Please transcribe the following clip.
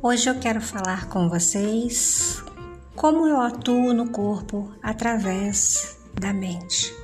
Hoje eu quero falar com vocês como eu atuo no corpo através da mente.